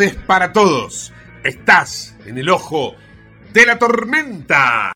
Tardes para todos. Estás en el ojo de la tormenta.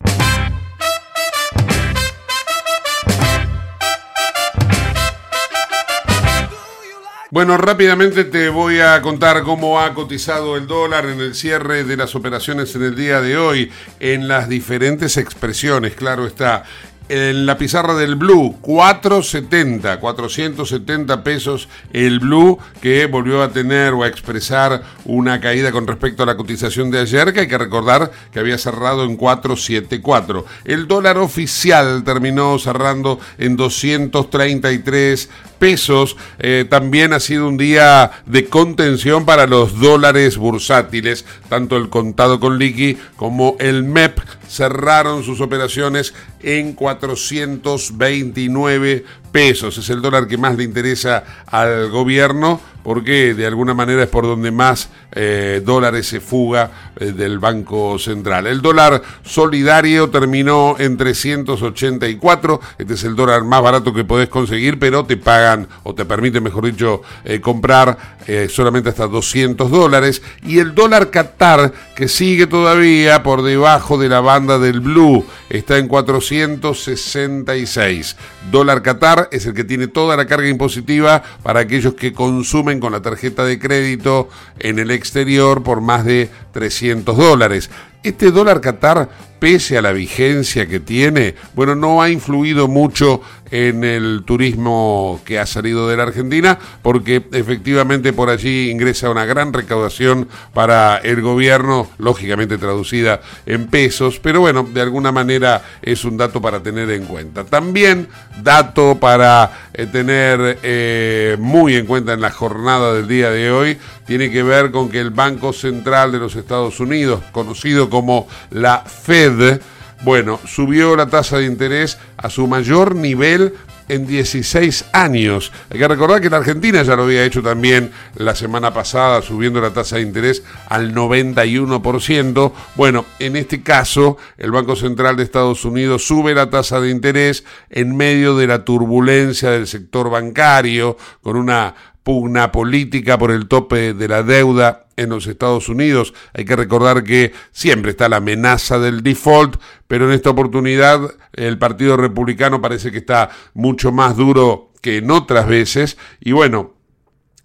Bueno, rápidamente te voy a contar cómo ha cotizado el dólar en el cierre de las operaciones en el día de hoy, en las diferentes expresiones, claro está en la pizarra del Blue, 470, 470 pesos el Blue que volvió a tener o a expresar una caída con respecto a la cotización de ayer, que hay que recordar que había cerrado en 474. El dólar oficial terminó cerrando en 233 pesos. Eh, también ha sido un día de contención para los dólares bursátiles, tanto el contado con liqui como el MEP cerraron sus operaciones en 429 pesos. Es el dólar que más le interesa al gobierno porque de alguna manera es por donde más eh, dólares se fuga eh, del Banco Central. El dólar solidario terminó en 384, este es el dólar más barato que podés conseguir, pero te pagan o te permite, mejor dicho, eh, comprar solamente hasta 200 dólares. Y el dólar Qatar, que sigue todavía por debajo de la banda del Blue, está en 466. Dólar Qatar es el que tiene toda la carga impositiva para aquellos que consumen con la tarjeta de crédito en el exterior por más de 300 dólares. Este dólar Qatar, pese a la vigencia que tiene, bueno, no ha influido mucho en el turismo que ha salido de la Argentina, porque efectivamente por allí ingresa una gran recaudación para el gobierno, lógicamente traducida en pesos, pero bueno, de alguna manera es un dato para tener en cuenta. También dato para eh, tener eh, muy en cuenta en la jornada del día de hoy, tiene que ver con que el Banco Central de los Estados Unidos, conocido como la Fed, bueno, subió la tasa de interés a su mayor nivel en 16 años. Hay que recordar que la Argentina ya lo había hecho también la semana pasada, subiendo la tasa de interés al 91%. Bueno, en este caso, el Banco Central de Estados Unidos sube la tasa de interés en medio de la turbulencia del sector bancario, con una pugna política por el tope de la deuda en los Estados Unidos. Hay que recordar que siempre está la amenaza del default, pero en esta oportunidad el Partido Republicano parece que está mucho más duro que en otras veces. Y bueno,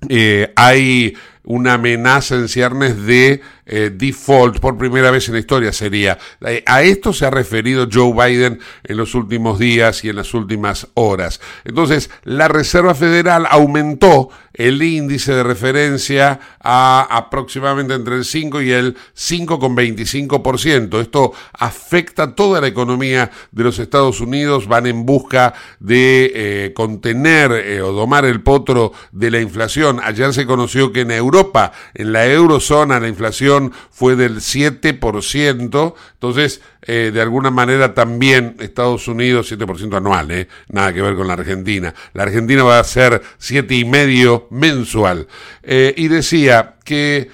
eh, hay una amenaza en ciernes de eh, default por primera vez en la historia sería. Eh, a esto se ha referido Joe Biden en los últimos días y en las últimas horas. Entonces, la Reserva Federal aumentó el índice de referencia a aproximadamente entre el 5 y el 5,25%. Esto afecta toda la economía de los Estados Unidos. Van en busca de eh, contener o domar el potro de la inflación. Ayer se conoció que en Europa, en la eurozona, la inflación fue del 7%. Entonces, eh, de alguna manera también Estados Unidos, 7% anual, eh, nada que ver con la Argentina. La Argentina va a ser 7,5% mensual. Eh, y decía que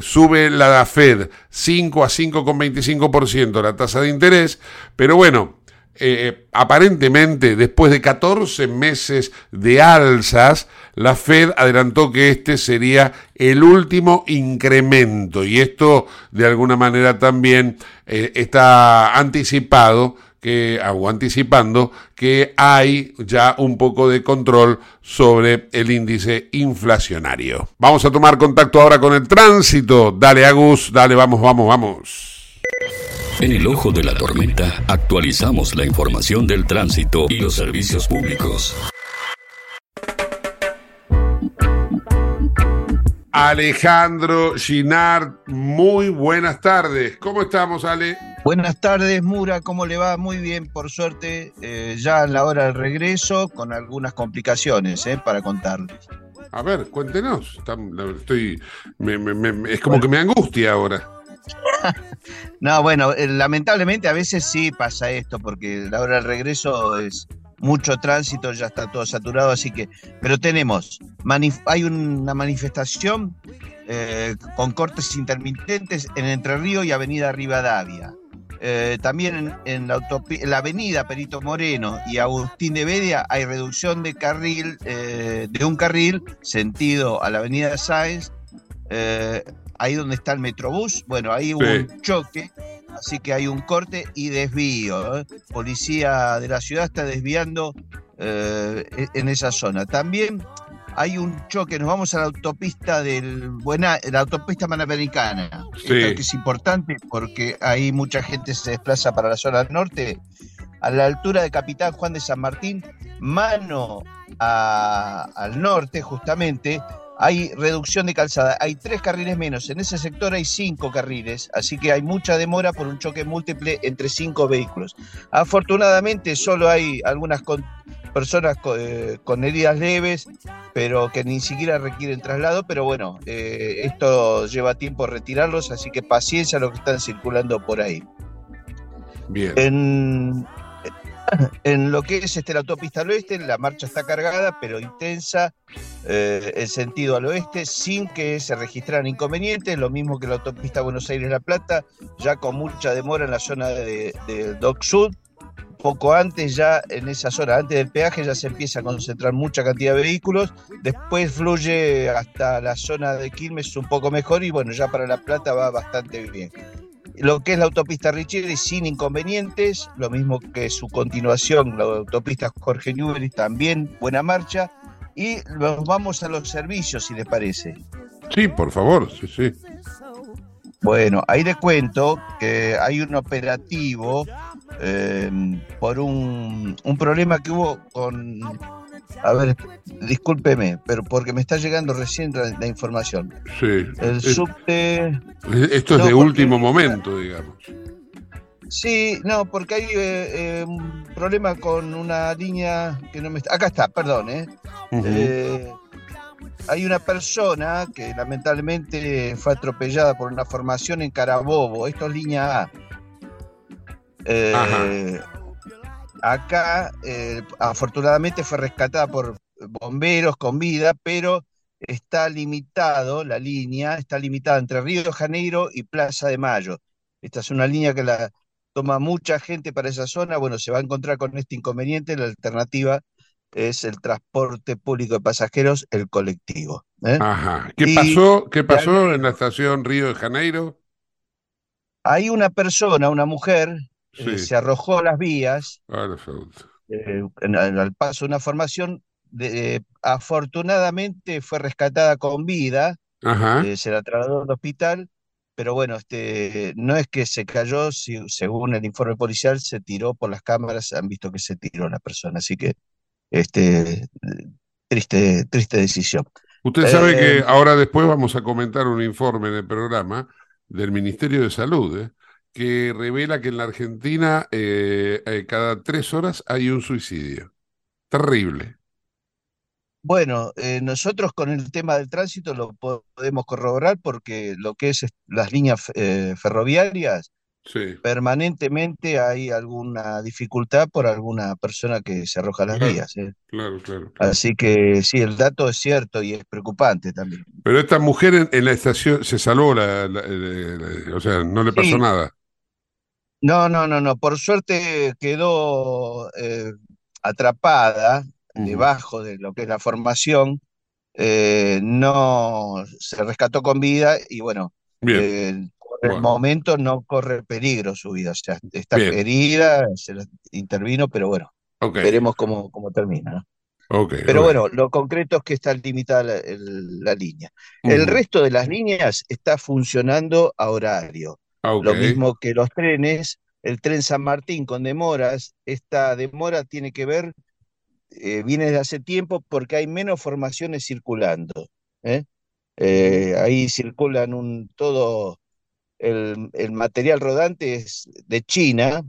sube la Fed 5 a 5,25% la tasa de interés, pero bueno, eh, aparentemente, después de 14 meses de alzas, la Fed adelantó que este sería el último incremento y esto de alguna manera también eh, está anticipado que, o anticipando que hay ya un poco de control sobre el índice inflacionario. Vamos a tomar contacto ahora con el tránsito. Dale, Agus, dale, vamos, vamos, vamos. En el ojo de la tormenta actualizamos la información del tránsito y los servicios públicos. Alejandro Ginard, muy buenas tardes. ¿Cómo estamos, Ale? Buenas tardes, Mura. ¿Cómo le va? Muy bien, por suerte. Eh, ya en la hora del regreso, con algunas complicaciones eh, para contarles. A ver, cuéntenos. Estoy, es como que me angustia ahora. no, bueno, eh, lamentablemente a veces sí pasa esto, porque la hora del regreso es mucho tránsito, ya está todo saturado, así que, pero tenemos, hay una manifestación eh, con cortes intermitentes en Entre Ríos y Avenida Rivadavia. Eh, también en, la, la, avenida Perito Moreno y Agustín de Bedia hay reducción de carril, de un carril sentido a la avenida Sáenz, ahí donde está el Metrobús, bueno, ahí hubo un choque, así que hay un corte y desvío. ¿eh? Policía de la ciudad está desviando eh, e-, en esa zona. También hay un choque, nos vamos a la autopista del buena, la autopista panamericana, que es importante porque ahí mucha gente se desplaza para la zona norte, a la altura de Capitán Juan de San Martín, mano al norte justamente, hay reducción de calzada, hay tres carriles menos, en ese sector hay cinco carriles, así que hay mucha demora por un choque múltiple entre cinco vehículos. Afortunadamente solo hay algunas personas eh, con, heridas leves, pero que ni siquiera requieren traslado, pero bueno, eh, esto lleva tiempo retirarlos, así que paciencia a los que están circulando por ahí. Bien. En, en lo que es este, la autopista al oeste, la marcha está cargada, pero intensa, eh, en sentido al oeste, sin que se registraran inconvenientes, lo mismo que la autopista Buenos Aires-La Plata, ya con mucha demora en la zona de, Dock Sud. Poco antes, ya en esa zona, antes del peaje, ya se empieza a concentrar mucha cantidad de vehículos. Después fluye hasta la zona de Quilmes un poco mejor y bueno, ya para La Plata va bastante bien lo que es la autopista Richeri sin inconvenientes, lo mismo que su continuación, la autopista Jorge Newbery, también buena marcha. Y nos vamos a los servicios, si les parece. Sí, por favor, sí, sí. Bueno, ahí le cuento que hay un operativo eh, por un, un problema que hubo con a ver, discúlpeme, pero porque me está llegando recién la, información. Sí. El subte. Esto es de último momento, digamos. Sí, no, porque hay eh, eh, un problema con una línea que no me está. Acá está, perdón, ¿eh? ¿eh? hay una persona que lamentablemente fue atropellada por una formación en Carabobo. Esto es línea A. Eh, Acá, eh, afortunadamente, fue rescatada por bomberos con vida, pero está limitado, la línea está limitada entre Río de Janeiro y Plaza de Mayo. Esta es una línea que la toma mucha gente para esa zona. Bueno, se va a encontrar con este inconveniente. La alternativa es el transporte público de pasajeros, el colectivo. ¿eh? Ajá. ¿Qué pasó, ¿Qué pasó en la estación Río de Janeiro? Hay una persona, una mujer, eh, se arrojó a las vías ah, eh, al paso de una formación. De, afortunadamente fue rescatada con vida, eh, se la trasladó al hospital, pero bueno, este, no es que se cayó, según el informe policial, se tiró por las cámaras, han visto que se tiró la persona, así que este, triste, triste decisión. Usted sabe que ahora después vamos a comentar un informe en el programa del Ministerio de Salud, ¿eh? Que revela que en la Argentina eh, eh, cada tres horas hay un suicidio. Terrible. Bueno, eh, nosotros con el tema del tránsito lo podemos corroborar porque lo que es las líneas ferroviarias, permanentemente hay alguna dificultad por alguna persona que se arroja a las vías. Claro, claro, Así que sí, el dato es cierto y es preocupante también. Pero esta mujer en, la estación se salvó, la, o sea, no le pasó nada. No, no, no, no. Por suerte quedó eh, atrapada debajo de lo que es la formación. eh, no se rescató con vida y bueno, eh, por el momento no corre peligro su vida. O sea, está bien, herida, se la intervino, pero bueno, veremos cómo, cómo termina, ¿no? ok, Pero bueno, lo concreto es que está limitada la, el- la línea. El resto de las líneas está funcionando a horario. Ah, Lo mismo que los trenes, el tren San Martín con demoras, esta demora tiene que ver, eh, viene desde hace tiempo porque hay menos formaciones circulando. ¿eh? Eh, ahí circulan un, todo el, el material rodante es de China,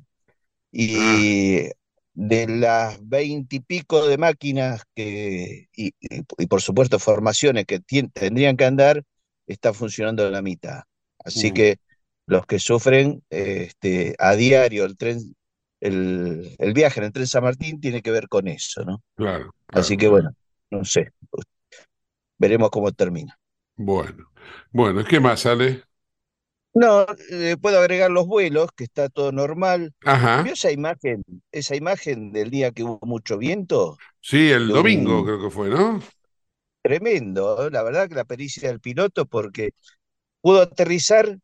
Ah, y de las veintipico de máquinas que, y, y- y por supuesto formaciones que tendrían que andar, está funcionando la mitad. Así ujú. que los que sufren este, a diario el tren, el, el viaje en el tren San Martín tiene que ver con eso, ¿no? Claro, Así que bueno, no sé, veremos cómo termina. Bueno, bueno, ¿qué más sale? No, eh, puedo agregar los vuelos, que está todo normal. ¿Vio Ajá, esa imagen, esa imagen del día que hubo mucho viento? sí, el domingo un creo que fue, ¿no? tremendo, ¿eh? la verdad que la pericia del piloto porque pudo aterrizar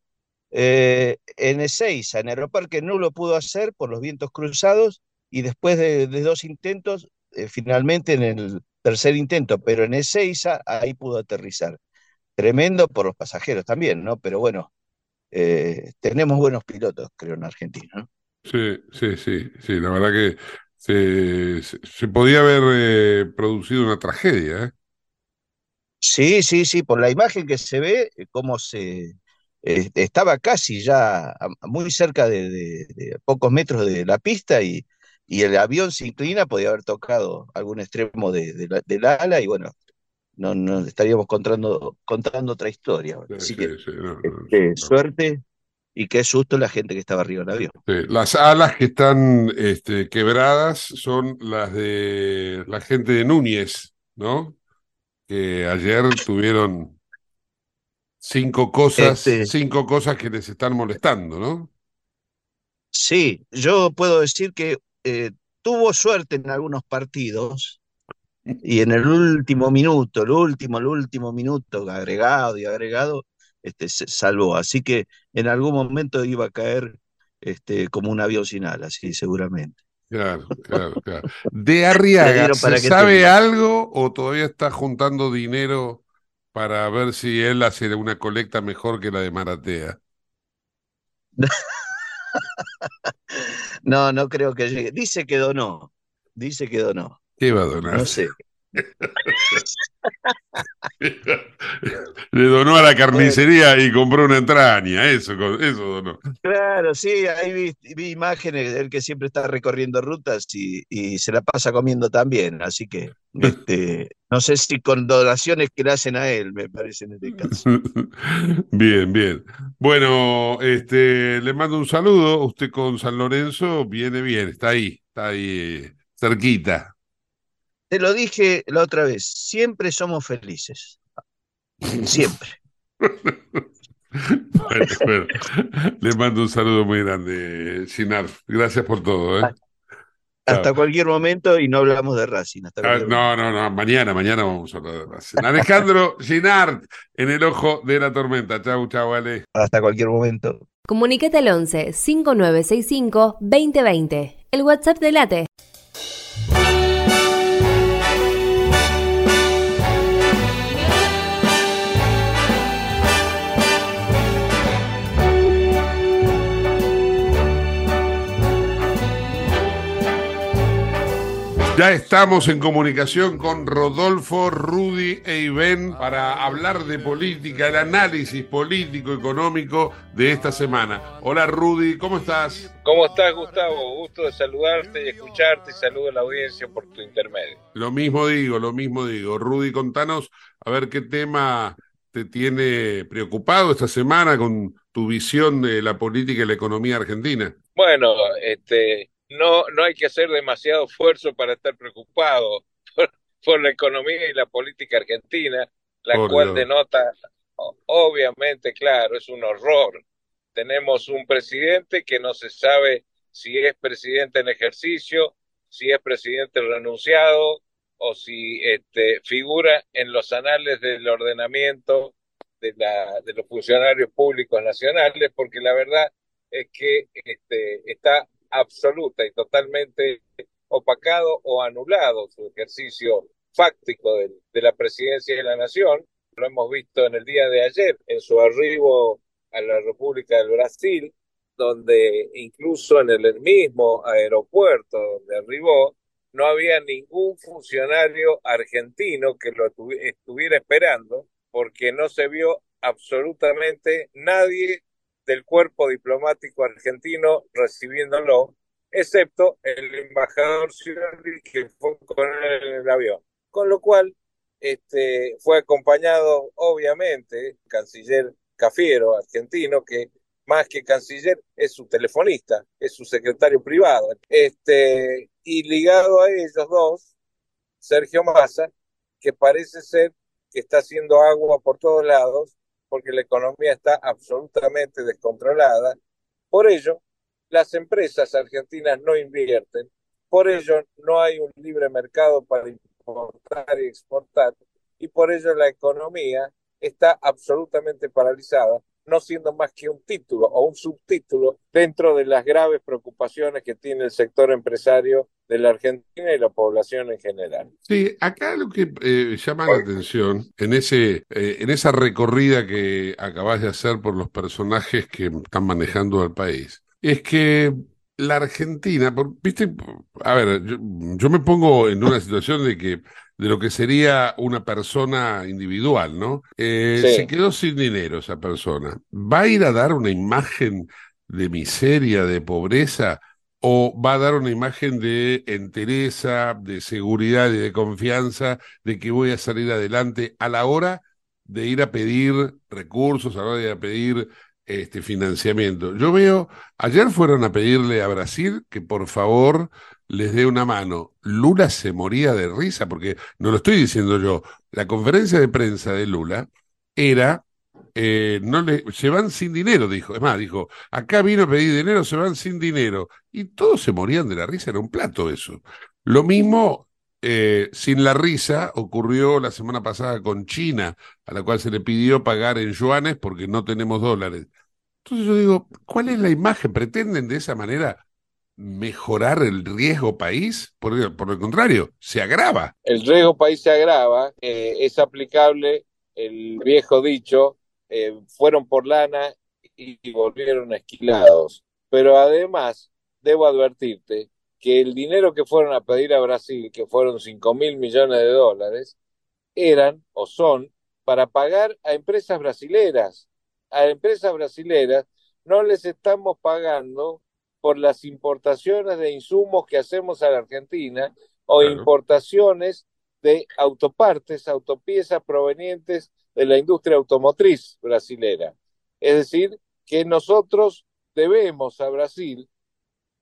eh, en Ezeiza, en Aeroparque no lo pudo hacer por los vientos cruzados y después de, de dos intentos, eh, finalmente en el tercer intento, pero en Ezeiza ahí pudo aterrizar. Tremendo por los pasajeros también, ¿no? Pero bueno, eh, tenemos buenos pilotos, creo, en Argentina, ¿no? Sí, sí, sí, sí, la verdad que se, podía haber eh, producido una tragedia. Sí, sí, sí, por la imagen que se ve, cómo se eh, estaba casi ya muy cerca de, de- de pocos metros de la pista y, y el avión se inclina, podía haber tocado algún extremo de, de la, del ala y bueno, no, no estaríamos contando, contando otra historia. Sí, Así sí, que sí, no, no, este, no. suerte y qué susto la gente que estaba arriba del avión. Las alas que están este, quebradas son las de la gente de Núñez, ¿no? Que ayer tuvieron cinco cosas, Este, cinco cosas que les están molestando, ¿no? sí, yo puedo decir que eh, tuvo suerte en algunos partidos Y en el último minuto, el último, el último minuto, agregado y agregado, este, se salvó. Así que en algún momento iba a caer este, como un avión sin alas, sí, seguramente. Claro, claro, claro. De Arriaga, ¿se sabe algo o todavía está juntando dinero para ver si él hace una colecta mejor que la de Maratea? No, no creo que llegue. Dice que donó, dice que donó. ¿Qué va a donar? No sé. Le donó a la carnicería y compró una entraña, eso, eso donó. claro, sí, ahí vi, vi imágenes de él que siempre está recorriendo rutas y, y se la pasa comiendo también. Así que este, no sé si con donaciones que le hacen a él, me parece en este caso. Bien, bien. Bueno, este, le mando un saludo. Usted con San Lorenzo viene bien, está ahí, está ahí eh, cerquita. Te lo dije la otra vez, siempre somos felices, siempre. Bueno, bueno, le mando un saludo muy grande, Ginar. Gracias por todo, ¿eh? Hasta cualquier momento y no hablamos de Racing, hasta Ah, No, no, no, mañana, mañana vamos a hablar de Racing. Alejandro Ginard, en el ojo de la tormenta. Chau, chau, Ale. Hasta cualquier momento. Comunicate al 11 5965 2020. El WhatsApp de Late. Ya estamos en comunicación con Rodolfo, Rudy e Ivén para hablar de política, el análisis político económico de esta semana. Hola Rudy, ¿cómo estás? ¿Cómo estás, Gustavo? Gusto de saludarte y escucharte y saludo a la audiencia por tu intermedio. Lo mismo digo, lo mismo digo. Rudy, contanos a ver qué tema te tiene preocupado esta semana con tu visión de la política y la economía argentina. Bueno, este, no, no hay que hacer demasiado esfuerzo para estar preocupado por, por la economía y la política argentina, la cual Dios. denota, obviamente, claro, es un horror tenemos un presidente que no se sabe si es presidente en ejercicio, si es presidente renunciado o si este, figura en los anales del ordenamiento de, la, de los funcionarios públicos nacionales, porque la verdad es que este, está absoluta y totalmente opacado o anulado su ejercicio fáctico de, de, la presidencia de la nación. Lo hemos visto en el día de ayer, en su arribo a la República del Brasil, donde incluso en el mismo aeropuerto donde arribó, no había ningún funcionario argentino que lo estuviera esperando, porque no se vio absolutamente nadie del cuerpo diplomático argentino recibiéndolo, excepto el embajador Scioli que fue con él en el avión. Con lo cual, este, fue acompañado, obviamente, canciller Cafiero, argentino, que más que canciller es su telefonista, es su secretario privado. Este, y ligado a ellos dos, Sergio Massa, que parece ser que está haciendo agua por todos lados, porque la economía está absolutamente descontrolada. Por ello, las empresas argentinas no invierten, por ello no hay un libre mercado para importar y exportar, y por ello la economía está absolutamente paralizada, no siendo más que un título o un subtítulo dentro de las graves preocupaciones que tiene el sector empresario de la Argentina y la población en general. Sí, acá lo que eh, llama la atención en ese eh, en esa recorrida que acabas de hacer por los personajes que están manejando al país es que la Argentina, viste, a ver, yo, yo me pongo en una situación de que de lo que sería una persona individual, ¿no? Eh, sí. Se quedó sin dinero esa persona. ¿Va a ir a dar una imagen de miseria, de pobreza? ¿O va a dar una imagen de entereza, de seguridad y de confianza de que voy a salir adelante a la hora de ir a pedir recursos, a la hora de ir a pedir este financiamiento? Yo veo, ayer fueron a pedirle a Brasil que por favor les dé una mano. Lula se moría de risa, porque no lo estoy diciendo yo. La conferencia de prensa de Lula era, eh, no le, se van sin dinero, dijo. Es más, dijo, acá vino a pedir dinero, se van sin dinero. Y todos se morían de la risa, era un plato eso. Lo mismo, eh, sin la risa, ocurrió la semana pasada con China, a la cual se le pidió pagar en yuanes porque no tenemos dólares. Entonces yo digo, ¿cuál es la imagen? ¿Pretenden de esa manera mejorar el riesgo país, por, por el contrario, se agrava. El riesgo país se agrava, eh, es aplicable el viejo dicho, eh, fueron por lana y volvieron esquilados. Pero además, debo advertirte que el dinero que fueron a pedir a Brasil, que fueron 5 mil millones de dólares, eran o son para pagar a empresas brasileras. A empresas brasileras no les estamos pagando por las importaciones de insumos que hacemos a la Argentina o claro. importaciones de autopartes, autopiezas provenientes de la industria automotriz brasilera. Es decir, que nosotros debemos a Brasil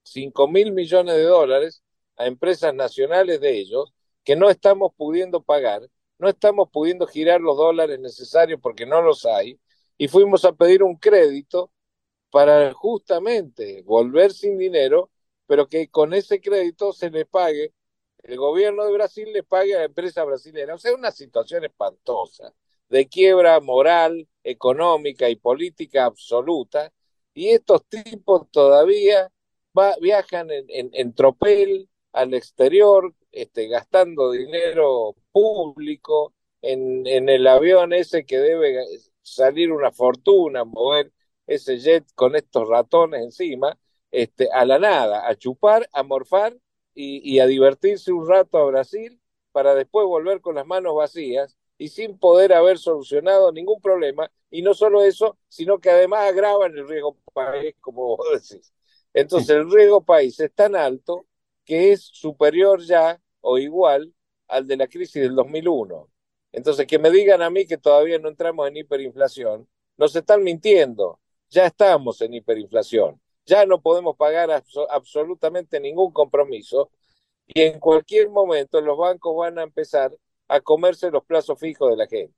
5 mil millones de dólares a empresas nacionales de ellos que no estamos pudiendo pagar, no estamos pudiendo girar los dólares necesarios porque no los hay, y fuimos a pedir un crédito para justamente volver sin dinero, pero que con ese crédito se le pague, el gobierno de Brasil le pague a la empresa brasileña. O sea, una situación espantosa, de quiebra moral, económica y política absoluta, y estos tipos todavía va, viajan en, en, en, tropel al exterior, este, gastando dinero público en, en el avión ese que debe salir una fortuna, mover ese jet con estos ratones encima, este, a la nada, a chupar, a morfar y, y, a divertirse un rato a Brasil para después volver con las manos vacías y sin poder haber solucionado ningún problema. Y no solo eso, sino que además agravan el riesgo país, como vos decís. Entonces el riesgo país es tan alto que es superior ya o igual al de la crisis del 2001. Entonces, que me digan a mí que todavía no entramos en hiperinflación, nos están mintiendo ya estamos en hiperinflación, ya no podemos pagar abs absolutamente ningún compromiso y en cualquier momento los bancos van a empezar a comerse los plazos fijos de la gente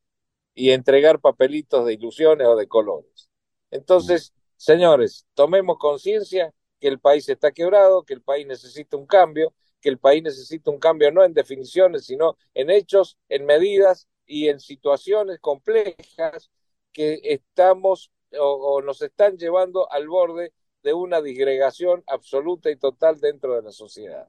y entregar papelitos de ilusiones o de colores. Entonces, señores, tomemos conciencia que el país está quebrado, que el país necesita un cambio, que el país necesita un cambio no en definiciones, sino en hechos, en medidas y en situaciones complejas que estamos o, nos están llevando al borde de una disgregación absoluta y total dentro de la sociedad.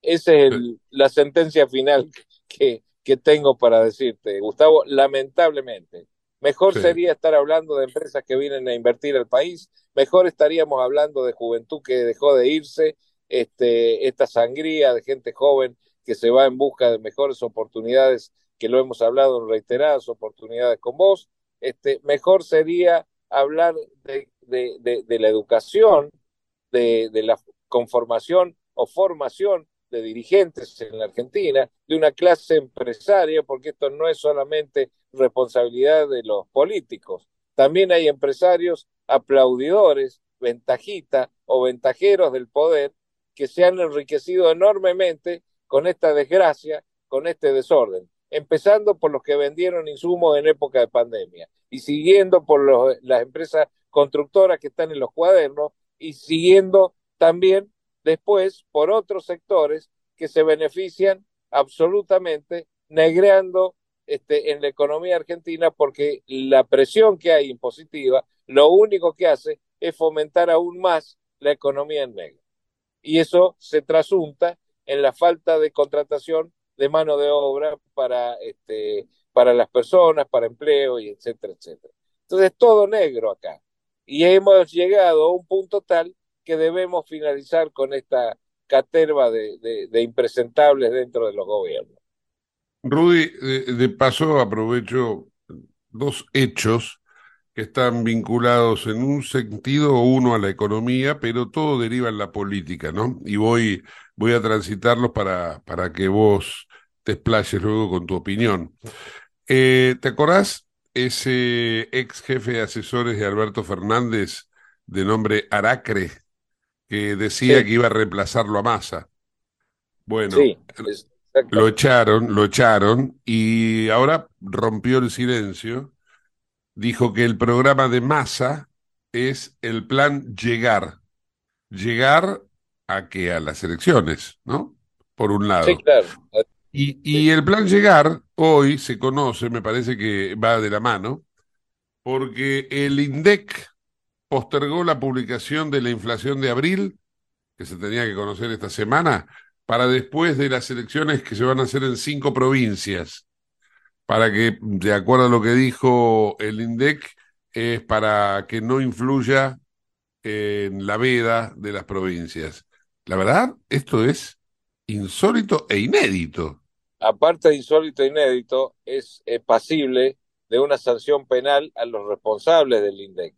Esa es la sentencia final que, que tengo para decirte, Gustavo, lamentablemente. Mejor sería estar hablando de empresas que vienen a invertir al país, mejor estaríamos hablando de juventud que dejó de irse, este, esta sangría de gente joven que se va en busca de mejores oportunidades, que lo hemos hablado en reiteradas oportunidades con vos. Este, mejor sería hablar de, de, la educación, de, de la conformación o formación de dirigentes en la Argentina, de una clase empresaria, porque esto no es solamente responsabilidad de los políticos, también hay empresarios aplaudidores, ventajita o ventajeros del poder que se han enriquecido enormemente con esta desgracia, con este desorden, empezando por los que vendieron insumos en época de pandemia y siguiendo por las empresas constructoras que están en los cuadernos y siguiendo también después por otros sectores que se benefician absolutamente negreando este, en la economía argentina porque la presión que hay impositiva lo único que hace es fomentar aún más la economía en negro. Y eso se trasunta en la falta de contratación de mano de obra para, este, para las personas, para empleo, y etcétera, etcétera. Entonces, todo negro acá. Y hemos llegado a un punto tal que debemos finalizar con esta caterva de, de, impresentables dentro de los gobiernos. Rudy, de, paso aprovecho dos hechos que están vinculados en un sentido uno a la economía, pero todo deriva en la política, ¿no? Y voy, voy a transitarlos para, para que vos te explayes luego con tu opinión. Eh, ¿Te acordás ese ex jefe de asesores de Alberto Fernández de nombre Aracre, que decía que iba a reemplazarlo a Massa. Bueno, lo echaron, lo echaron y ahora rompió el silencio. Dijo que el programa de Massa es el plan llegar. Llegar a que a las elecciones, ¿no? Por un lado. Sí, claro. Y, y el plan llegar hoy se conoce, me parece que va de la mano, porque el INDEC postergó la publicación de la inflación de abril, que se tenía que conocer esta semana, para después de las elecciones que se van a hacer en cinco provincias, para que, de acuerdo a lo que dijo el INDEC, es para que no influya en la veda de las provincias. La verdad, esto es insólito e inédito. Aparte de insólito e inédito, es, pasible de una sanción penal a los responsables del INDEC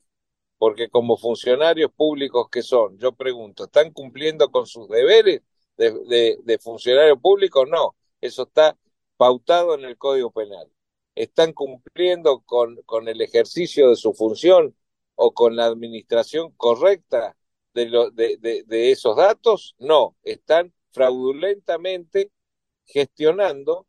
porque como funcionarios públicos que son, yo pregunto, ¿están cumpliendo con sus deberes de, funcionario público? No, eso está pautado en el Código Penal. ¿Están cumpliendo con, el ejercicio de su función o con la administración correcta de esos datos? No, están fraudulentamente gestionando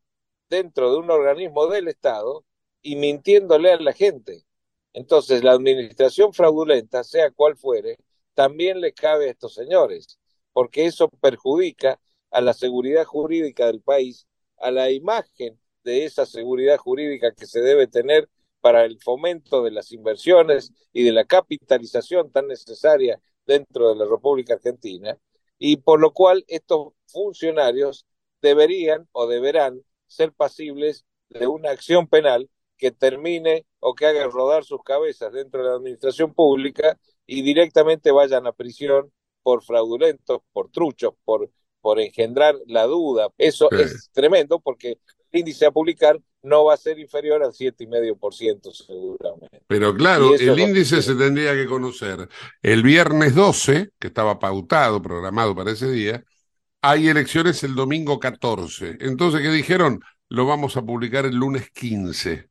dentro de un organismo del Estado y mintiéndole a la gente. Entonces, la administración fraudulenta, sea cual fuere, también le cabe a estos señores, porque eso perjudica a la seguridad jurídica del país, a la imagen de esa seguridad jurídica que se debe tener para el fomento de las inversiones y de la capitalización tan necesaria dentro de la República Argentina, y por lo cual estos funcionarios deberían o deberán ser pasibles de una acción penal que termine o que haga rodar sus cabezas dentro de la administración pública y directamente vayan a prisión por fraudulentos, por truchos, por, por engendrar la duda. Eso es tremendo porque el índice a publicar no va a ser inferior al 7,5% seguramente. Pero claro, el índice se tendría que conocer el viernes 12, que estaba pautado, programado para ese día, hay elecciones el domingo 14. Entonces, ¿qué dijeron? Lo vamos a publicar el lunes 15.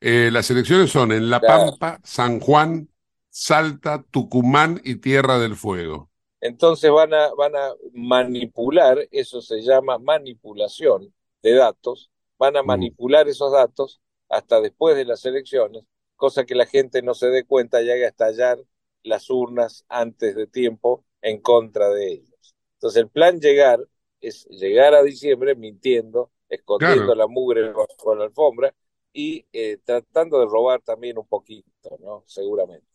Eh, las elecciones son en La Pampa, San Juan, Salta, Tucumán y Tierra del Fuego. Entonces van a, van a manipular, eso se llama manipulación de datos, van a mm. manipular esos datos hasta después de las elecciones, cosa que la gente no se dé cuenta y haga estallar las urnas antes de tiempo en contra de ellos. Entonces el plan llegar es llegar a diciembre mintiendo, escondiendo Claro. la mugre bajo la alfombra y eh, tratando de robar también un poquito, ¿no? Seguramente.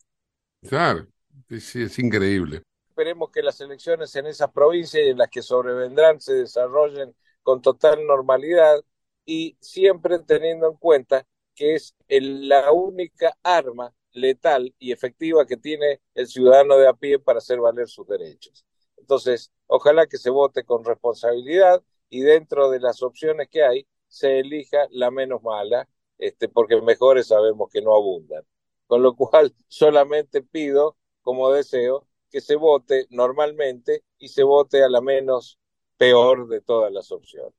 Claro, sí, sí, es increíble. Esperemos que las elecciones en esas provincias y en las que sobrevendrán se desarrollen con total normalidad y siempre teniendo en cuenta que es el- la única arma letal y efectiva que tiene el ciudadano de a pie para hacer valer sus derechos. Entonces, ojalá que se vote con responsabilidad y dentro de las opciones que hay se elija la menos mala, este, porque mejores sabemos que no abundan. Con lo cual, solamente pido como deseo que se vote normalmente y se vote a la menos peor de todas las opciones.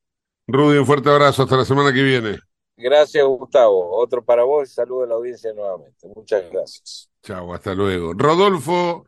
Rudy, un fuerte abrazo. Hasta la semana que viene. Gracias, Gustavo. Otro para vos y saludo a la audiencia nuevamente. Muchas gracias. Chao, hasta luego. Rodolfo,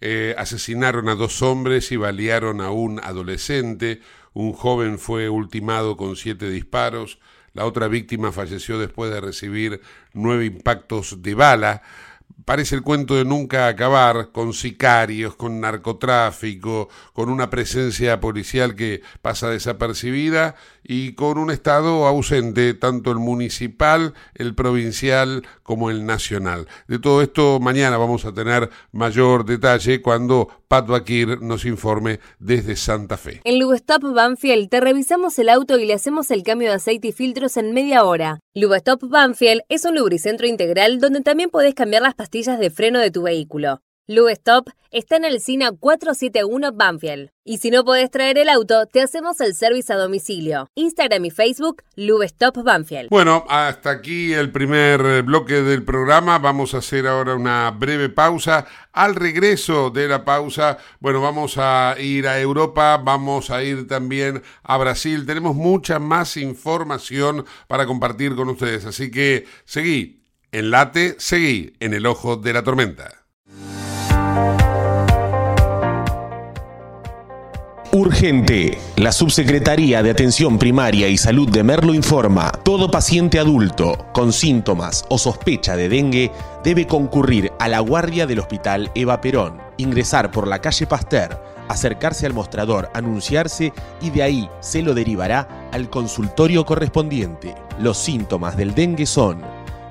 Eh, asesinaron a dos hombres y balearon a un adolescente. Un joven fue ultimado con siete disparos. La otra víctima falleció después de recibir nueve impactos de bala. Parece el cuento de nunca acabar, con sicarios, con narcotráfico, con una presencia policial que pasa desapercibida y con un Estado ausente, tanto el municipal, el provincial como el nacional. De todo esto mañana vamos a tener mayor detalle cuando Pat Bakir nos informe desde Santa Fe. En Lubestop Banfield te revisamos el auto y le hacemos el cambio de aceite y filtros en media hora. Lubestop Banfield es un lubricentro integral donde también podés cambiar las pastillas de freno de tu vehículo. Lubestop está en el SINA 471 Banfield. Y si no podés traer el auto, te hacemos el servicio a domicilio. Instagram y Facebook, Lubestop Banfield. Bueno, hasta aquí el primer eh, bloque del programa. Vamos a hacer ahora una breve pausa. Al regreso de la pausa, bueno, vamos a ir a Europa, vamos a ir también a Brasil. Tenemos mucha más información para compartir con ustedes. Así que seguí, en late, seguí en el ojo de la tormenta. Urgente. La Subsecretaría de Atención Primaria y Salud de Merlo informa, todo paciente adulto con síntomas o sospecha de dengue debe concurrir a la guardia del Hospital Eva Perón, ingresar por la calle Pasteur, acercarse al mostrador, anunciarse y de ahí se lo derivará al consultorio correspondiente. Los síntomas del dengue son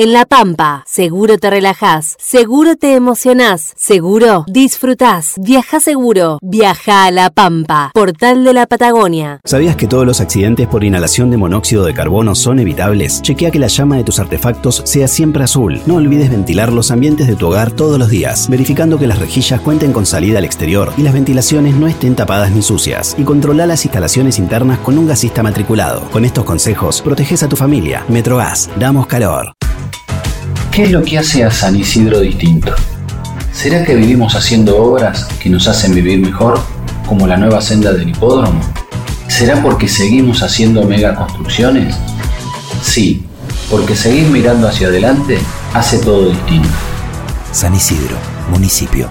En La Pampa, seguro te relajás, seguro te emocionás, seguro disfrutás. Viaja seguro, viaja a La Pampa, portal de la Patagonia. ¿Sabías que todos los accidentes por inhalación de monóxido de carbono son evitables? Chequea que la llama de tus artefactos sea siempre azul. No olvides ventilar los ambientes de tu hogar todos los días, verificando que las rejillas cuenten con salida al exterior y las ventilaciones no estén tapadas ni sucias. Y controla las instalaciones internas con un gasista matriculado. Con estos consejos, proteges a tu familia. Metrogas, damos calor. ¿Qué es lo que hace a San Isidro distinto? ¿Será que vivimos haciendo obras que nos hacen vivir mejor, como la nueva senda del hipódromo? ¿Será porque seguimos haciendo megaconstrucciones? Sí, porque seguir mirando hacia adelante hace todo distinto. San Isidro, municipio.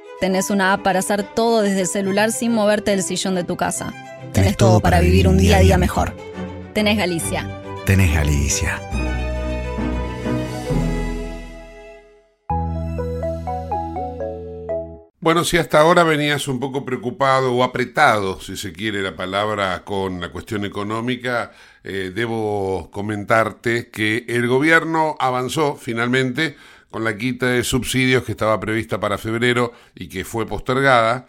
Tenés una app para hacer todo desde el celular sin moverte del sillón de tu casa. Tenés, todo para vivir un día a día mejor. Tenés Galicia. Tenés Galicia. Bueno, si hasta ahora venías un poco preocupado o apretado, si se quiere la palabra, con la cuestión económica, eh, debo comentarte que el gobierno avanzó finalmente con la quita de subsidios que estaba prevista para febrero y que fue postergada.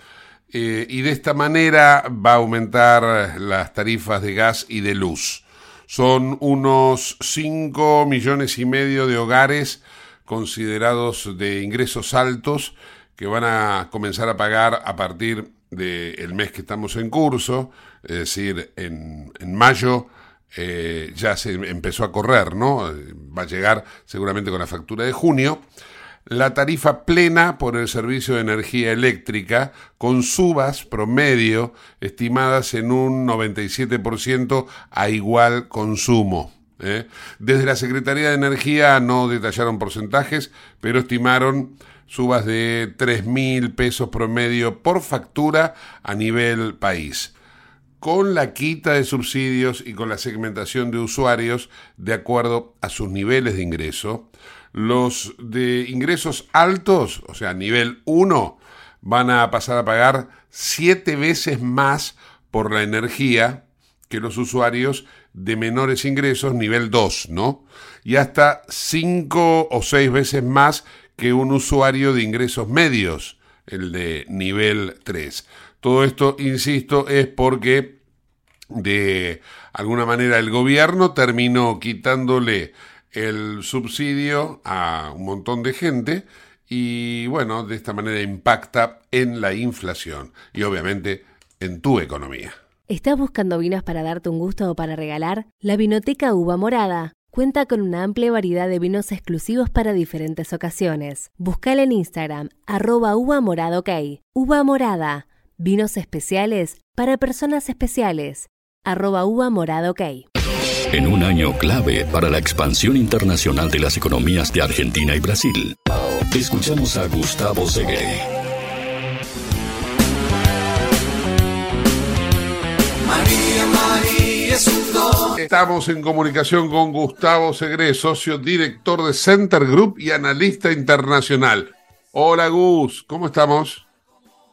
Eh, y de esta manera va a aumentar las tarifas de gas y de luz. Son unos 5 millones y medio de hogares considerados de ingresos altos que van a comenzar a pagar a partir del mes que estamos en curso, es decir, en, en mayo eh, ya se empezó a correr, ¿no? Va a llegar seguramente con la factura de junio. La tarifa plena por el servicio de energía eléctrica, con subas promedio estimadas en un 97% a igual consumo. ¿eh? Desde la Secretaría de Energía no detallaron porcentajes, pero estimaron subas de 3 mil pesos promedio por factura a nivel país con la quita de subsidios y con la segmentación de usuarios de acuerdo a sus niveles de ingreso. Los de ingresos altos, o sea, nivel 1, van a pasar a pagar siete veces más por la energía que los usuarios de menores ingresos, nivel 2, ¿no? Y hasta cinco o seis veces más que un usuario de ingresos medios, el de nivel 3. Todo esto, insisto, es porque de alguna manera el gobierno terminó quitándole el subsidio a un montón de gente y bueno, de esta manera impacta en la inflación y obviamente en tu economía. ¿Estás buscando vinos para darte un gusto o para regalar? La Vinoteca Uva Morada cuenta con una amplia variedad de vinos exclusivos para diferentes ocasiones. Buscala en Instagram, arroba uva morada. Uva morada, vinos especiales para personas especiales. Arroba uva morada ok. En un año clave para la expansión internacional de las economías de Argentina y Brasil, escuchamos a Gustavo Segué. María, María es un don. Estamos en comunicación con Gustavo Segre, socio director de Center Group y analista internacional. Hola Gus, ¿cómo estamos?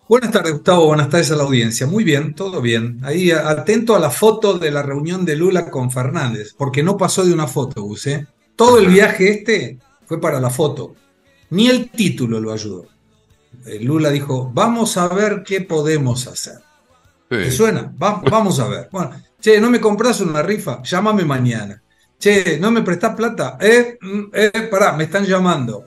Buenas tardes, Gustavo. Buenas tardes a la audiencia. Muy bien, todo bien. Ahí atento a la foto de la reunión de Lula con Fernández, porque no pasó de una foto, Gus. ¿eh? Todo el viaje este fue para la foto. Ni el título lo ayudó. Eh, Lula dijo, vamos a ver qué podemos hacer. ¿Te suena? Va- vamos a ver. Bueno, che, ¿no me compras una rifa? Llámame mañana. Che, ¿no me prestás plata? Eh, mm, eh, pará, me están llamando.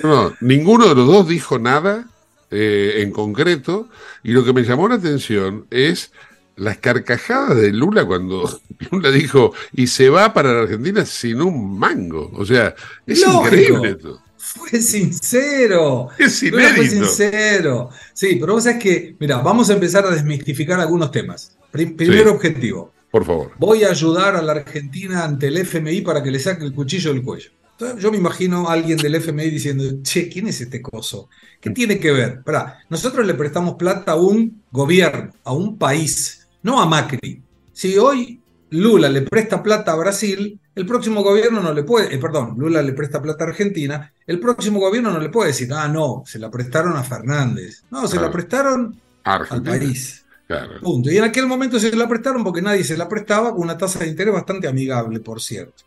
No, ninguno de los dos dijo nada eh, en concreto y lo que me llamó la atención es las carcajadas de Lula cuando Lula dijo y se va para la Argentina sin un mango. O sea, es Lógico. increíble esto. Fue sincero. Es Lula fue sincero. Sí, pero vos sabés que, mira, vamos a empezar a desmistificar algunos temas. Pri- primer Sí. objetivo. Por favor. Voy a ayudar a la Argentina ante el FMI para que le saque el cuchillo del cuello. Yo me imagino a alguien del FMI diciendo, che, ¿quién es este coso? ¿Qué tiene que ver? Pará, nosotros le prestamos plata a un gobierno, a un país, no a Macri. Si hoy Lula le presta plata a Brasil, el próximo gobierno no le puede, eh, perdón, Lula le presta plata a Argentina, el próximo gobierno no le puede decir, ah, no, se la prestaron a Fernández. No, se la prestaron al Argentina. país. Claro. Punto. Y en aquel momento se la prestaron porque nadie se la prestaba con una tasa de interés bastante amigable, por cierto.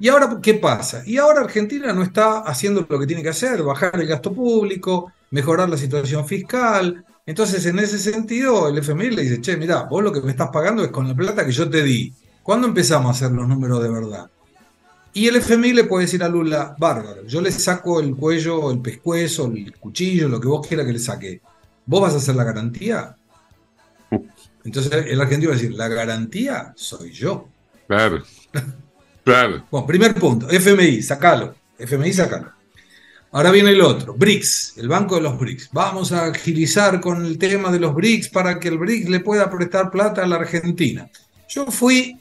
¿Y ahora qué pasa? Y ahora Argentina no está haciendo lo que tiene que hacer, bajar el gasto público, mejorar la situación fiscal. Entonces, en ese sentido, el FMI le dice, che, mirá, vos lo que me estás pagando es con la plata que yo te di. ¿Cuándo empezamos a hacer los números de verdad? Y el FMI le puede decir a Lula, bárbaro, yo le saco el cuello, el pescuezo, el cuchillo, lo que vos quieras que le saque. ¿Vos vas a hacer la garantía? Entonces el argentino va a decir, la garantía soy yo. Claro. Claro. Bueno, primer punto, FMI, sacalo. FMI, sacalo. Ahora viene el otro, BRICS, el Banco de los BRICS. Vamos a agilizar con el tema de los BRICS para que el BRICS le pueda prestar plata a la Argentina. Yo fui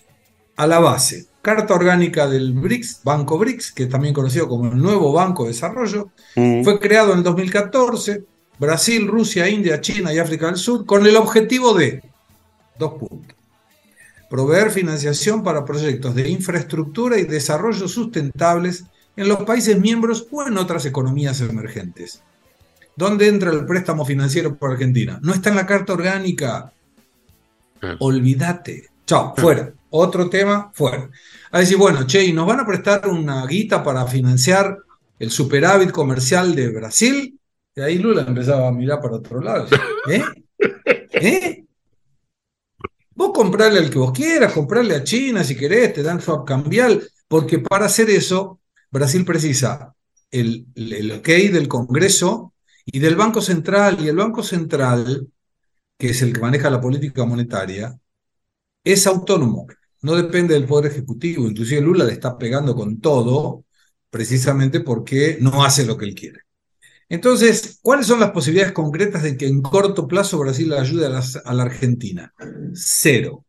a la base, carta orgánica del BRICS, Banco BRICS, que es también conocido como el nuevo Banco de Desarrollo, fue creado en el 2014, Brasil, Rusia, India, China y África del Sur, con el objetivo de, dos puntos, proveer financiación para proyectos de infraestructura y desarrollo sustentables en los países miembros o en otras economías emergentes. ¿Dónde entra el préstamo financiero para Argentina? No está en la carta orgánica. Olvídate. Chao, fuera. Otro tema, fuera. A decir, bueno, che, ¿y nos van a prestar una guita para financiar el superávit comercial de Brasil? Y ahí Lula empezaba a mirar para otro lado. ¿Eh? ¿Eh? Vos comprarle al que vos quieras, comprarle a China si querés, te dan swap cambial, porque para hacer eso, Brasil precisa el, el ok del Congreso y del Banco Central, y el Banco Central, que es el que maneja la política monetaria, es autónomo, no depende del Poder Ejecutivo, inclusive Lula le está pegando con todo, precisamente porque no hace lo que él quiere. Entonces, ¿cuáles son las posibilidades concretas de que en corto plazo Brasil ayude a, las- a la Argentina? Cero.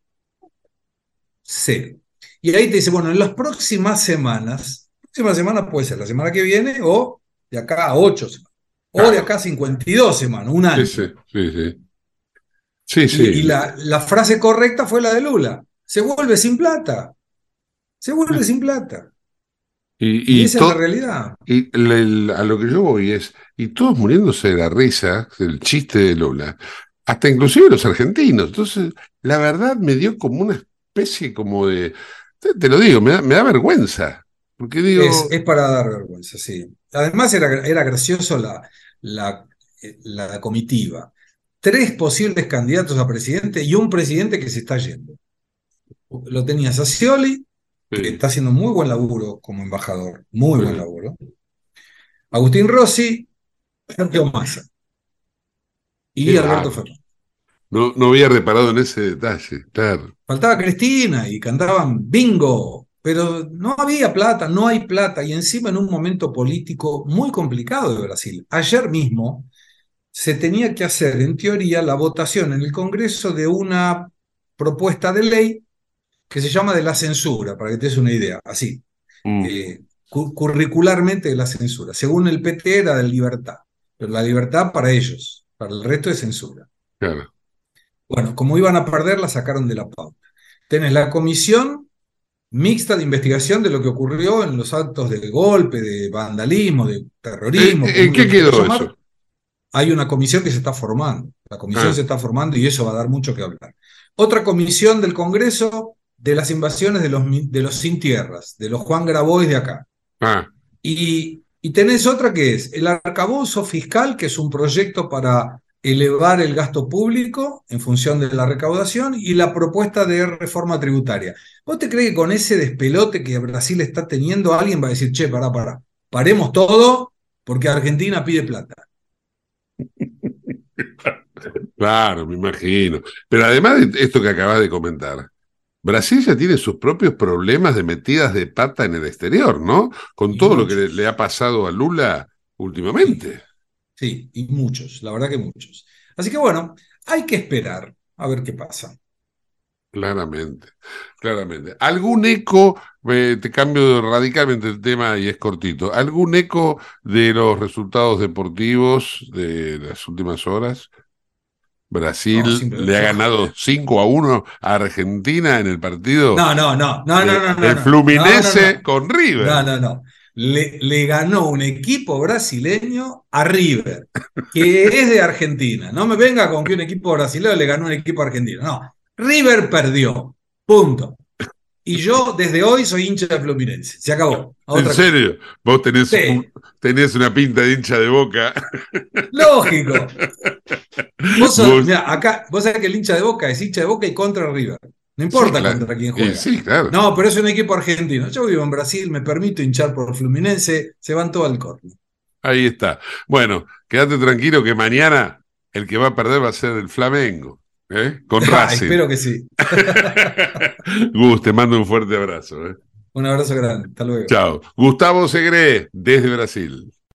Cero. Y ahí te dice, bueno, en las próximas semanas, próxima semana puede ser la semana que viene o de acá a ocho semanas, o de acá a 52 semanas, un año. Sí, sí, sí, sí. Sí, sí. Y, y la, la frase correcta fue la de Lula. Se vuelve sin plata. Se vuelve sin plata. Y, Y y esa es la realidad. y el- el- a lo que yo voy es, y todos muriéndose de la risa del chiste de Lula, hasta inclusive los argentinos. Entonces, la verdad me dio como una especie como de, te, te lo digo, me da, me da vergüenza. Porque digo, Es, es para dar vergüenza, sí. Además era, era gracioso la, la, eh, la comitiva. Tres posibles candidatos a presidente y un presidente que se está yendo. Lo tenía Que está haciendo muy buen laburo como embajador, muy buen laburo. Agustín Rossi, Sergio Massa y Qué Alberto. Fernández. no, no había reparado en ese detalle, claro. Faltaba Cristina y cantaban bingo, pero no había plata, no hay plata, y encima en un momento político muy complicado de Brasil. Ayer mismo se tenía que hacer, en teoría, la votación en el Congreso de una propuesta de ley que se llama de la censura, para que te des una idea, así, eh, cu- curricularmente de la censura. Según el PT era de libertad, pero la libertad para ellos, para el resto es censura. Claro. Bueno, como iban a perder, la sacaron de la pauta. Tenés la comisión mixta de investigación de lo que ocurrió en los actos de golpe, de vandalismo, de terrorismo. ¿En- como en qué quedó eso? hay una comisión que se está formando. La comisión Ah. se está formando y eso va a dar mucho que hablar. Otra comisión del Congreso de las invasiones de los, de los sin tierras, de los Juan Grabois de acá. Ah, Y, y tenés otra que es el arcabouzo fiscal, que es un proyecto para elevar el gasto público en función de la recaudación, y la propuesta de reforma tributaria. ¿Vos te crees que con ese despelote que Brasil está teniendo, alguien va a decir, che, pará, pará, paremos todo porque Argentina pide plata? claro, me imagino. Pero además de esto que acabas de comentar, Brasil ya tiene sus propios problemas de metidas de pata en el exterior, ¿no? Con Y todo lo que le, ha pasado a Lula últimamente. Sí, y muchos, la verdad que muchos. Así que bueno, hay que esperar a ver qué pasa. Claramente, claramente. ¿Algún eco, eh, te cambio radicalmente el tema y es cortito, algún eco de los resultados deportivos de las últimas horas? Brasil No, le ha ganado 5 a 1 a Argentina en el partido No, no, no, no, no, de- no, no, no. Fluminense con River. No, no, no. Le, le ganó un equipo brasileño a River, que es de Argentina. No me venga con que un equipo brasileño le ganó un equipo argentino. No, River perdió. Punto. Y yo desde hoy soy hincha de Fluminense. Se acabó. ¿En serio? Vos tenés, Sí. un- tenés una pinta de hincha de boca. Lógico. Vos, sos- Vos- mirá, acá, vos sabés que el hincha de Boca es hincha de Boca y contra River. No importa Sí, claro. contra quién juega. sí, claro. No, pero es un equipo argentino. Yo vivo en Brasil, me permito hinchar por Fluminense, se van todo al córner. Ahí está. Bueno, quédate tranquilo que mañana el que va a perder va a ser el Flamengo. ¿eh? Con Ah, Racing. espero que sí. Gus, te mando un fuerte abrazo. ¿eh? Un abrazo grande. Hasta luego. Chao. Gustavo Segre, desde Brasil.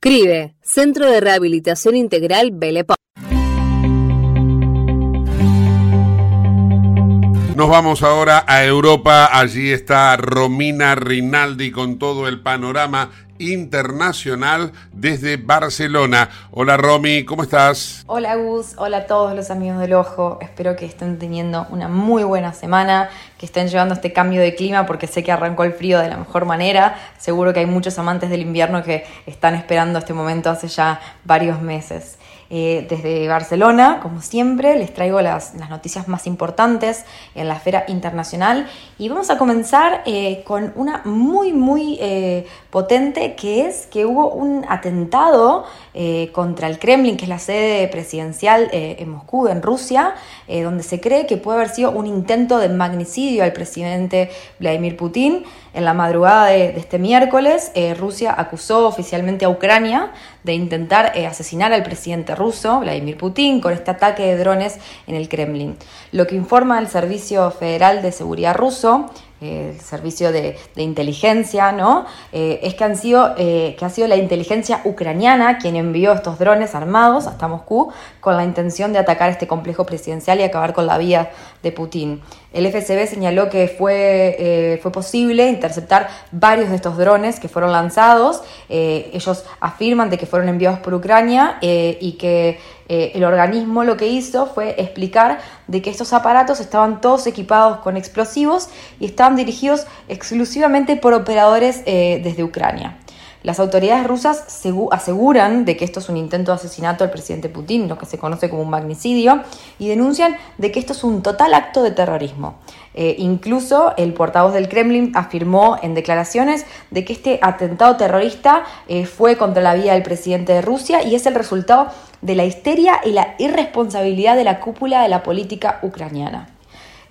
CRIBE, Centro de Rehabilitación Integral Belle Nos vamos ahora a Europa. Allí está Romina Rinaldi con todo el panorama internacional desde Barcelona. Hola Romy, ¿cómo estás? Hola Gus, hola a todos los amigos del ojo. Espero que estén teniendo una muy buena semana, que estén llevando este cambio de clima porque sé que arrancó el frío de la mejor manera. Seguro que hay muchos amantes del invierno que están esperando este momento hace ya varios meses. Eh, desde Barcelona, como siempre, les traigo las, las, noticias más importantes en la esfera internacional. Y vamos a comenzar eh, con una muy, muy eh, potente que es que hubo un atentado eh, contra el Kremlin, que es la sede presidencial eh, en Moscú, en Rusia, eh, donde se cree que puede haber sido un intento de magnicidio al presidente Vladimir Putin. En la madrugada de, de este miércoles, Rusia acusó oficialmente a Ucrania de intentar asesinar al presidente ruso, Vladimir Putin, con este ataque de drones en el Kremlin. Lo que informa el Servicio Federal de Seguridad ruso el servicio de, de inteligencia, ¿no? Eh, es que, han sido, eh, que ha sido la inteligencia ucraniana quien envió estos drones armados hasta Moscú con la intención de atacar este complejo presidencial y acabar con la vía de Putin. El FSB señaló que fue, eh, fue posible interceptar varios de estos drones que fueron lanzados. Eh, ellos afirman de que fueron enviados por Ucrania eh, y que el organismo lo que hizo fue explicar de que estos aparatos estaban todos equipados con explosivos y estaban dirigidos exclusivamente por operadores desde Ucrania. Las autoridades rusas aseguran de que esto es un intento de asesinato al presidente Putin, lo que se conoce como un magnicidio, y denuncian de que esto es un total acto de terrorismo. Eh, incluso el portavoz del Kremlin afirmó en declaraciones de que este atentado terrorista eh, fue contra la vida del presidente de Rusia y es el resultado de la histeria y la irresponsabilidad de la cúpula de la política ucraniana.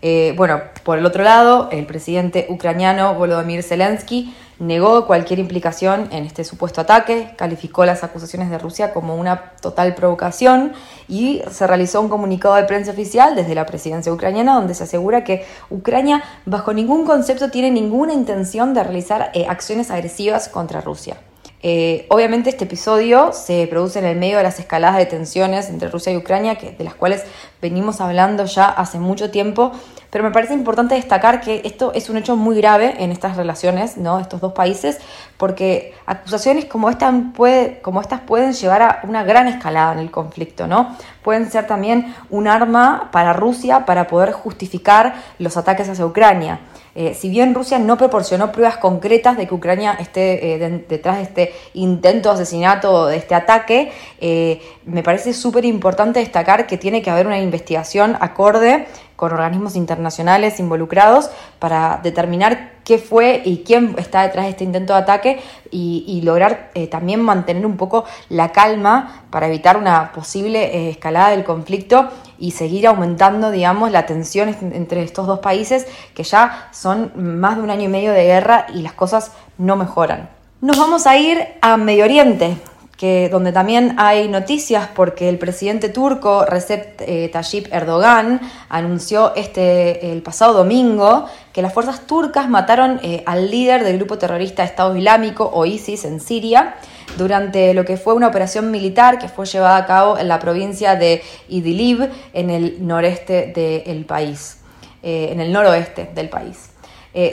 Eh, bueno, por el otro lado, el presidente ucraniano Volodymyr Zelensky negó cualquier implicación en este supuesto ataque, calificó las acusaciones de Rusia como una total provocación y se realizó un comunicado de prensa oficial desde la presidencia ucraniana donde se asegura que Ucrania bajo ningún concepto tiene ninguna intención de realizar eh, acciones agresivas contra Rusia. Eh, obviamente este episodio se produce en el medio de las escaladas de tensiones entre Rusia y Ucrania, de las cuales venimos hablando ya hace mucho tiempo, pero me parece importante destacar que esto es un hecho muy grave en estas relaciones, ¿no? Estos dos países, porque acusaciones como, estas pueden llevar a una gran escalada en el conflicto, ¿no? Pueden ser también un arma para Rusia para poder justificar los ataques hacia Ucrania. Eh, si bien Rusia no proporcionó pruebas concretas de que Ucrania esté eh, detrás de este intento de asesinato, de este ataque, eh, me parece súper importante destacar que tiene que haber una investigación acorde con organismos internacionales involucrados para determinar qué fue y quién está detrás de este intento de ataque y, lograr también mantener un poco la calma para evitar una posible escalada del conflicto y seguir aumentando, digamos, la tensión entre estos dos países que ya son más de un año y medio de guerra y las cosas no mejoran. Nos vamos a ir a Medio Oriente, donde también hay noticias porque el presidente turco Recep eh, Tayyip Erdogan anunció este, el pasado domingo que las fuerzas turcas mataron eh, al líder del grupo terrorista Estado Islámico o ISIS en Siria durante lo que fue una operación militar que fue llevada a cabo en la provincia de Idlib, en el noreste del país, eh, en el noroeste del país.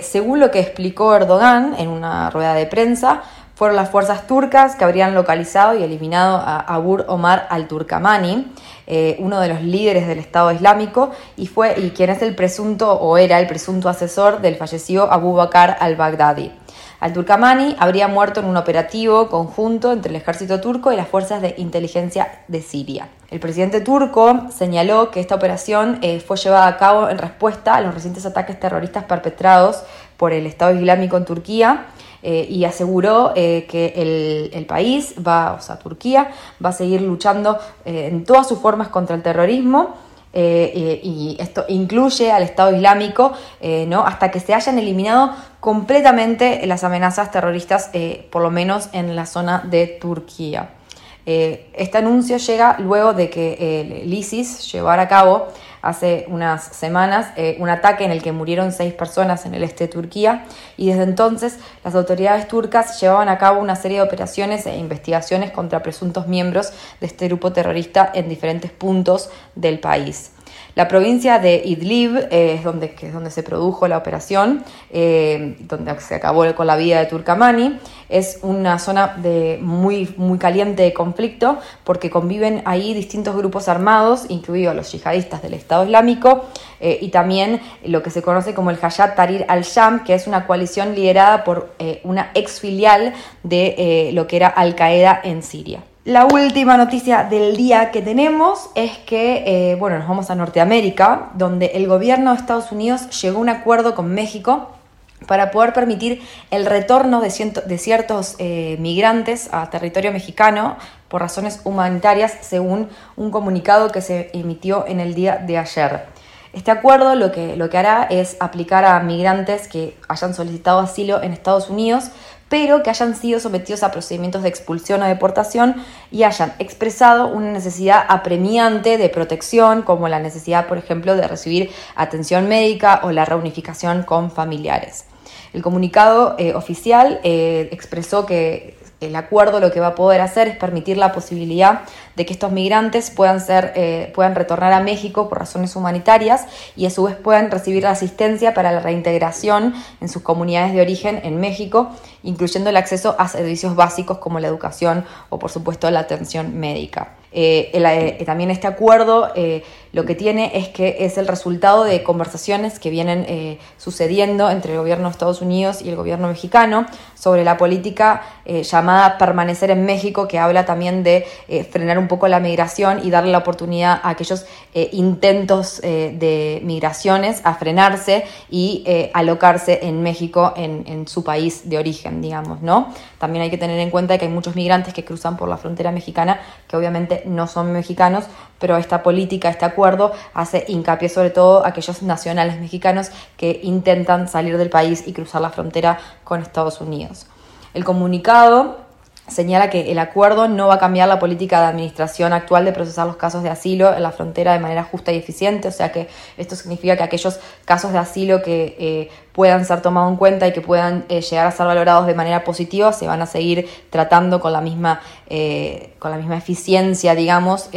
Según lo que explicó Erdogan en una rueda de prensa, fueron las fuerzas turcas que habrían localizado y eliminado a Abur Omar al-Turkamani, eh, uno de los líderes del Estado Islámico, y fue y quien es el presunto o era el presunto asesor del fallecido Abu Bakr al-Baghdadi. Al-Turkamani habría muerto en un operativo conjunto entre el ejército turco y las fuerzas de inteligencia de Siria. El presidente turco señaló que esta operación eh, fue llevada a cabo en respuesta a los recientes ataques terroristas perpetrados por el Estado Islámico en Turquía eh, y aseguró eh, que el, país, va, o sea, Turquía, va a seguir luchando en todas sus formas contra el terrorismo eh, y esto incluye al Estado Islámico, eh, ¿no? hasta que se hayan eliminado completamente las amenazas terroristas, eh, por lo menos en la zona de Turquía. Este anuncio llega luego de que el ISIS llevara a cabo hace unas semanas eh, un ataque en el que murieron seis personas en el este de Turquía y desde entonces las autoridades turcas llevaban a cabo una serie de operaciones e investigaciones contra presuntos miembros de este grupo terrorista en diferentes puntos del país. La provincia de Idlib eh, es, donde, es donde se produjo la operación, eh, donde se acabó con la vida de Turkamani. Es una zona de muy, muy caliente de conflicto porque conviven ahí distintos grupos armados, incluidos los yihadistas del Estado Islámico eh, y también lo que se conoce como el Hayat Tahrir al-Sham, que es una coalición liderada por una ex filial de lo que era Al-Qaeda en Siria. La última noticia del día que tenemos es que, eh, bueno, nos vamos a Norteamérica, donde el gobierno de Estados Unidos llegó a un acuerdo con México para poder permitir el retorno de, ciertos eh, migrantes a territorio mexicano por razones humanitarias, según un comunicado que se emitió en el día de ayer. Este acuerdo lo que, lo que hará es aplicar a migrantes que hayan solicitado asilo en Estados Unidos pero que hayan sido sometidos a procedimientos de expulsión o deportación y hayan expresado una necesidad apremiante de protección, como la necesidad, por ejemplo, de recibir atención médica o la reunificación con familiares. El comunicado eh, oficial eh, expresó que el acuerdo lo que va a poder hacer es permitir la posibilidad de que estos migrantes puedan, ser, eh, puedan retornar a México por razones humanitarias y a su vez puedan recibir asistencia para la reintegración en sus comunidades de origen en México, incluyendo el acceso a servicios básicos como la educación o por supuesto la atención médica. Eh, eh, también este acuerdo eh, lo que tiene es que es el resultado de conversaciones que vienen sucediendo entre el gobierno de Estados Unidos y el gobierno mexicano sobre la política llamada permanecer en México, que habla también de frenar un poco la migración y darle la oportunidad a aquellos intentos de migraciones a frenarse y alocarse en México, en, en, su país de origen, digamos, ¿no? También hay que tener en cuenta que hay muchos migrantes que cruzan por la frontera mexicana que obviamente no son mexicanos, pero esta política, este acuerdo hace hincapié sobre todo a aquellos nacionales mexicanos que intentan salir del país y cruzar la frontera con Estados Unidos. El comunicado señala que el acuerdo no va a cambiar la política de administración actual de procesar los casos de asilo en la frontera de manera justa y eficiente, o sea que esto significa que aquellos casos de asilo que eh, puedan ser tomados en cuenta y que puedan eh, llegar a ser valorados de manera positiva se van a seguir tratando con la misma, eh, con la misma eficiencia, digamos,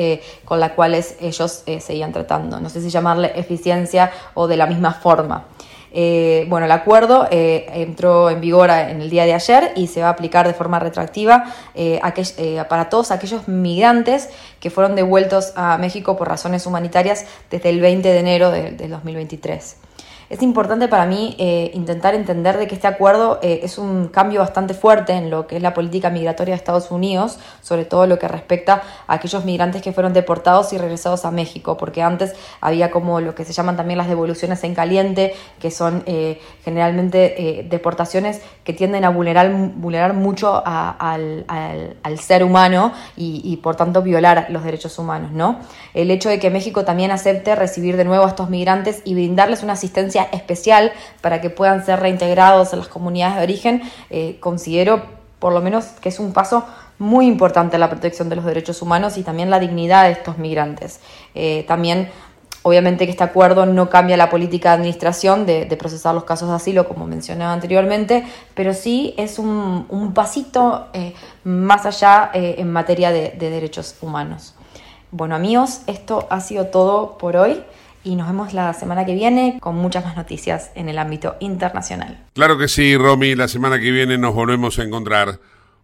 con la cual ellos seguían tratando. No sé si llamarle eficiencia o de la misma forma. Eh, bueno, el acuerdo eh, entró en vigor en el día de ayer y se va a aplicar de forma retroactiva eh, para todos aquellos migrantes que fueron devueltos a México por razones humanitarias desde el 20 de enero de, del 2023. Es importante para mí eh, intentar entender de que este acuerdo eh, es un cambio bastante fuerte en lo que es la política migratoria de Estados Unidos, sobre todo lo que respecta a aquellos migrantes que fueron deportados y regresados a México, porque antes había como lo que se llaman también las devoluciones en caliente, que son eh, generalmente deportaciones que tienden a vulnerar, vulnerar mucho al, ser humano y, y, por tanto violar los derechos humanos. ¿no? El hecho de que México también acepte recibir de nuevo a estos migrantes y brindarles una asistencia especial para que puedan ser reintegrados en las comunidades de origen, eh, considero por lo menos que es un paso muy importante la protección de los derechos humanos y también la dignidad de estos migrantes. Eh, también Obviamente que este acuerdo no cambia la política de administración de, procesar los casos de asilo, como mencionaba anteriormente, pero sí es un, pasito eh, más allá en materia de derechos humanos. Bueno amigos, esto ha sido todo por hoy y nos vemos la semana que viene con muchas más noticias en el ámbito internacional. Claro que sí, Romy, la semana que viene nos volvemos a encontrar.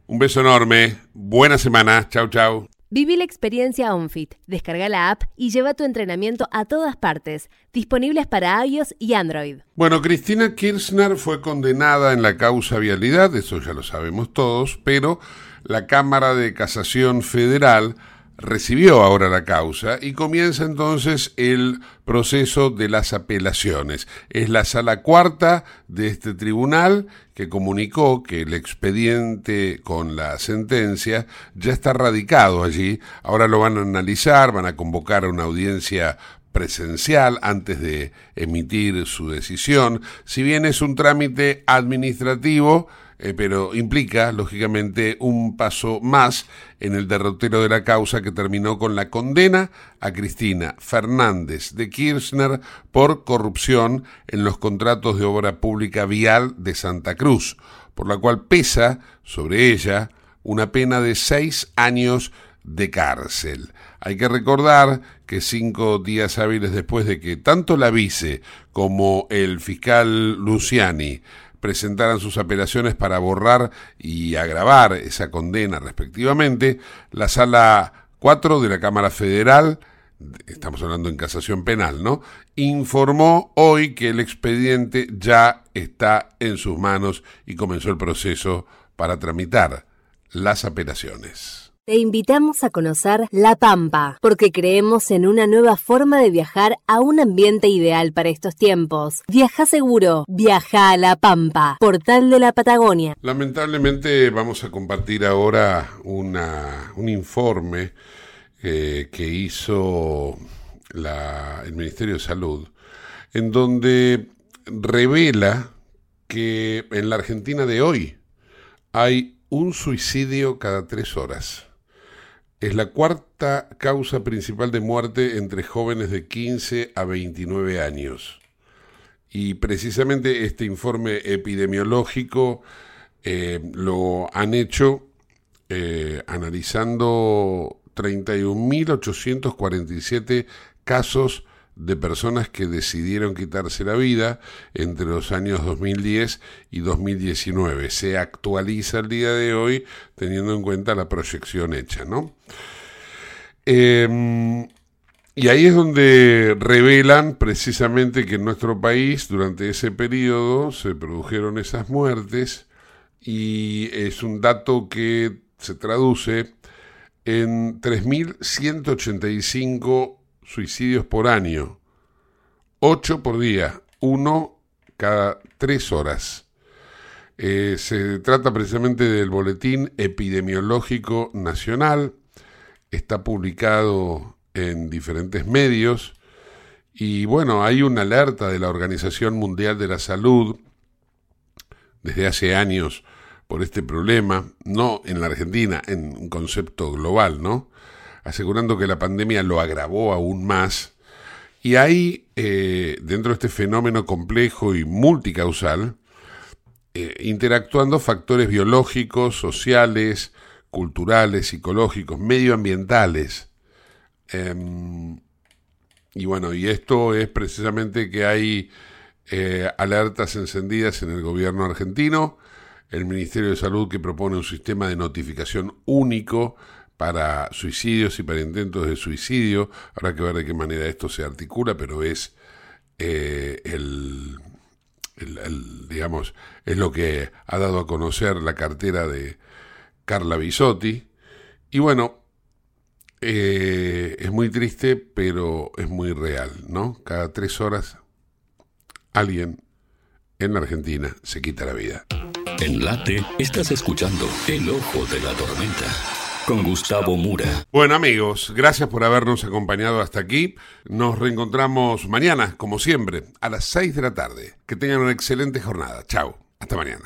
Un beso enorme, buena semana, chau chau. Viví la experiencia OnFit, descarga la app y lleva tu entrenamiento a todas partes, disponibles para iOS y Android. Bueno, Cristina Kirchner fue condenada en la causa vialidad, eso ya lo sabemos todos, pero la Cámara de Casación Federal recibió ahora la causa y comienza entonces el proceso de las apelaciones. Es la sala cuarta de este tribunal que comunicó que el expediente con la sentencia ya está radicado allí. Ahora lo van a analizar, van a convocar a una audiencia presencial antes de emitir su decisión. Si bien es un trámite administrativo, eh, pero implica, lógicamente, un paso más en el derrotero de la causa que terminó con la condena a Cristina Fernández de Kirchner por corrupción en los contratos de obra pública vial de Santa Cruz, por la cual pesa sobre ella una pena de seis años de cárcel. Hay que recordar que cinco días hábiles después de que tanto la vice como el fiscal Luciani presentaran sus apelaciones para borrar y agravar esa condena respectivamente, la sala 4 de la Cámara Federal, estamos hablando en casación penal, ¿no? Informó hoy que el expediente ya está en sus manos y comenzó el proceso para tramitar las apelaciones. Te invitamos a conocer La Pampa, porque creemos en una nueva forma de viajar a un ambiente ideal para estos tiempos. Viaja seguro, viaja a La Pampa, portal de la Patagonia. Lamentablemente vamos a compartir ahora una, un informe eh, que hizo el Ministerio de Salud, en donde revela que en la Argentina de hoy hay un suicidio cada tres horas es la cuarta causa principal de muerte entre jóvenes de 15 a 29 años. Y precisamente este informe epidemiológico eh, lo han hecho eh, analizando 31.847 casos de personas que decidieron quitarse la vida entre los años 2010 y 2019. Se actualiza el día de hoy teniendo en cuenta la proyección hecha, ¿no? Em, y ahí es donde revelan precisamente que en nuestro país durante ese periodo se produjeron esas muertes y es un dato que se traduce en 3.185 suicidios por año, 8 por día, uno cada tres horas. Eh, se trata precisamente del Boletín Epidemiológico Nacional, está publicado en diferentes medios y bueno, hay una alerta de la Organización Mundial de la Salud desde hace años por este problema, no en la Argentina, en un concepto global, ¿no? Asegurando que la pandemia lo agravó aún más. Y ahí, eh, dentro de este fenómeno complejo y multicausal, eh, interactuando factores biológicos, sociales, culturales, psicológicos, medioambientales. Em, y bueno, y esto es precisamente que hay eh, alertas encendidas en el gobierno argentino, el Ministerio de Salud que propone un sistema de notificación único para suicidios y para intentos de suicidio. Habrá que ver de qué manera esto se articula, pero es eh, el, digamos, es lo que ha dado a conocer la cartera de Carla Bisotti. Y bueno, eh, es muy triste, pero es muy real, ¿no? Cada tres horas alguien en la Argentina se quita la vida. En Late estás escuchando El Ojo de la Tormenta con Gustavo Mura. Bueno amigos, gracias por habernos acompañado hasta aquí. Nos reencontramos mañana, como siempre, a las 6 de la tarde. Que tengan una excelente jornada. Chao. Hasta mañana.